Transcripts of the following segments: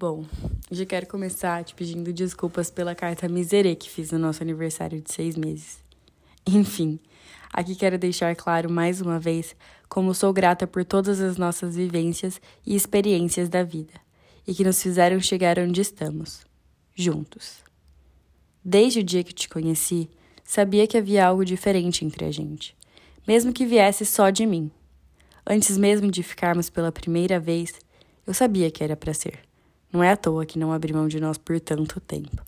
Bom, já quero começar te pedindo desculpas pela carta miserê que fiz no nosso aniversário de seis meses. Enfim, aqui quero deixar claro mais uma vez como sou grata por todas as nossas vivências e experiências da vida e que nos fizeram chegar onde estamos, juntos. Desde o dia que te conheci, sabia que havia algo diferente entre a gente, mesmo que viesse só de mim. Antes mesmo de ficarmos pela primeira vez, eu sabia que era para ser. Não é à toa que não abri mão de nós por tanto tempo.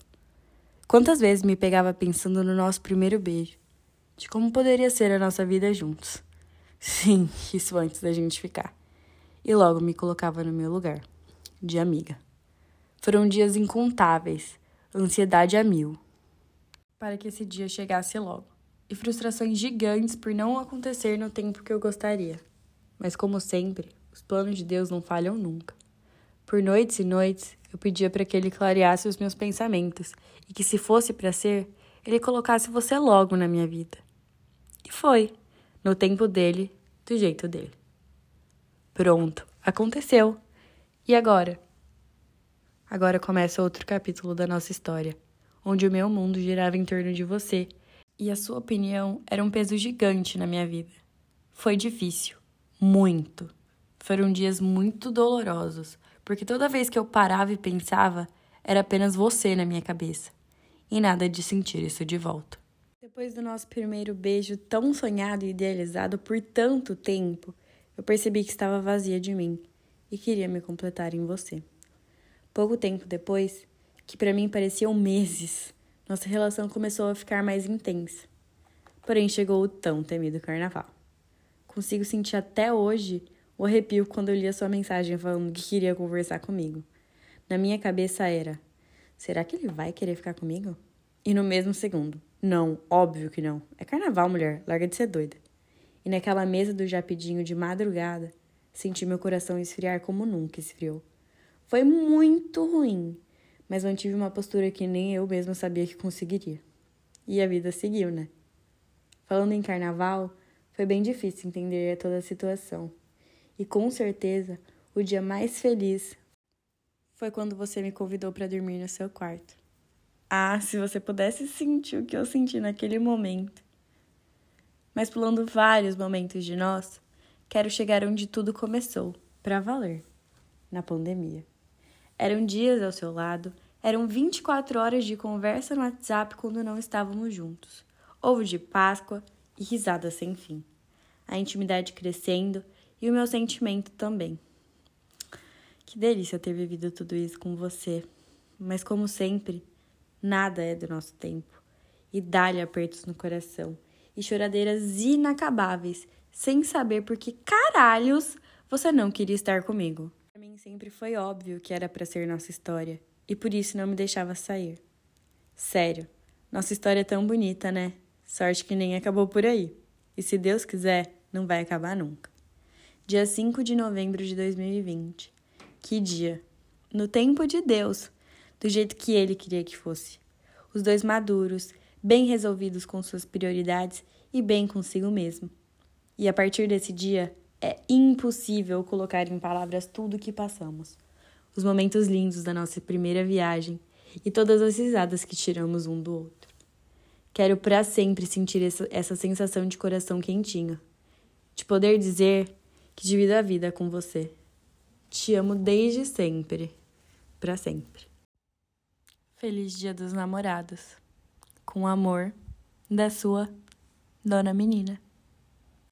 Quantas vezes me pegava pensando no nosso primeiro beijo, de como poderia ser a nossa vida juntos. Sim, isso antes da gente ficar. E logo me colocava no meu lugar, de amiga. Foram dias incontáveis, ansiedade a mil, para que esse dia chegasse logo, e frustrações gigantes por não acontecer no tempo que eu gostaria. Mas, como sempre, os planos de Deus não falham nunca. Por noites e noites, eu pedia para que ele clareasse os meus pensamentos e que, se fosse para ser, ele colocasse você logo na minha vida. E foi, no tempo dele, do jeito dele. Pronto, aconteceu. E agora? Agora começa outro capítulo da nossa história, onde o meu mundo girava em torno de você e a sua opinião era um peso gigante na minha vida. Foi difícil, muito. Foram dias muito dolorosos, porque toda vez que eu parava e pensava, era apenas você na minha cabeça. E nada de sentir isso de volta. Depois do nosso primeiro beijo tão sonhado e idealizado por tanto tempo, eu percebi que estava vazia de mim e queria me completar em você. Pouco tempo depois, que para mim pareciam meses, nossa relação começou a ficar mais intensa. Porém, chegou o tão temido carnaval. Consigo sentir até hoje o arrepio quando eu li a sua mensagem falando que queria conversar comigo. Na minha cabeça era: será que ele vai querer ficar comigo? E no mesmo segundo: não, óbvio que não. É carnaval, mulher, larga de ser doida. E naquela mesa do japidinho de madrugada, senti meu coração esfriar como nunca esfriou. Foi muito ruim, mas mantive uma postura que nem eu mesma sabia que conseguiria. E a vida seguiu, né? Falando em carnaval, foi bem difícil entender toda a situação. E com certeza, o dia mais feliz foi quando você me convidou para dormir no seu quarto. Ah, se você pudesse sentir o que eu senti naquele momento. Mas pulando vários momentos de nós, quero chegar onde tudo começou, para valer, na pandemia. Eram dias ao seu lado, eram 24 horas de conversa no WhatsApp quando não estávamos juntos, ovo de Páscoa e risadas sem fim a intimidade crescendo e o meu sentimento também. Que delícia ter vivido tudo isso com você, mas como sempre, nada é do nosso tempo. E dá-lhe apertos no coração e choradeiras inacabáveis, sem saber por que caralhos você não queria estar comigo. Para mim sempre foi óbvio que era para ser nossa história e por isso não me deixava sair. Sério, nossa história é tão bonita, né? Sorte que nem acabou por aí. E se Deus quiser, não vai acabar nunca. Dia 5 de novembro de 2020. Que dia! No tempo de Deus, do jeito que ele queria que fosse. Os dois maduros, bem resolvidos com suas prioridades e bem consigo mesmo. E a partir desse dia, é impossível colocar em palavras tudo o que passamos. Os momentos lindos da nossa primeira viagem e todas as risadas que tiramos um do outro. Quero para sempre sentir essa, essa sensação de coração quentinho, de poder dizer que divido a vida com você. Te amo desde sempre, para sempre. Feliz Dia dos Namorados. Com amor, da sua Dona Menina.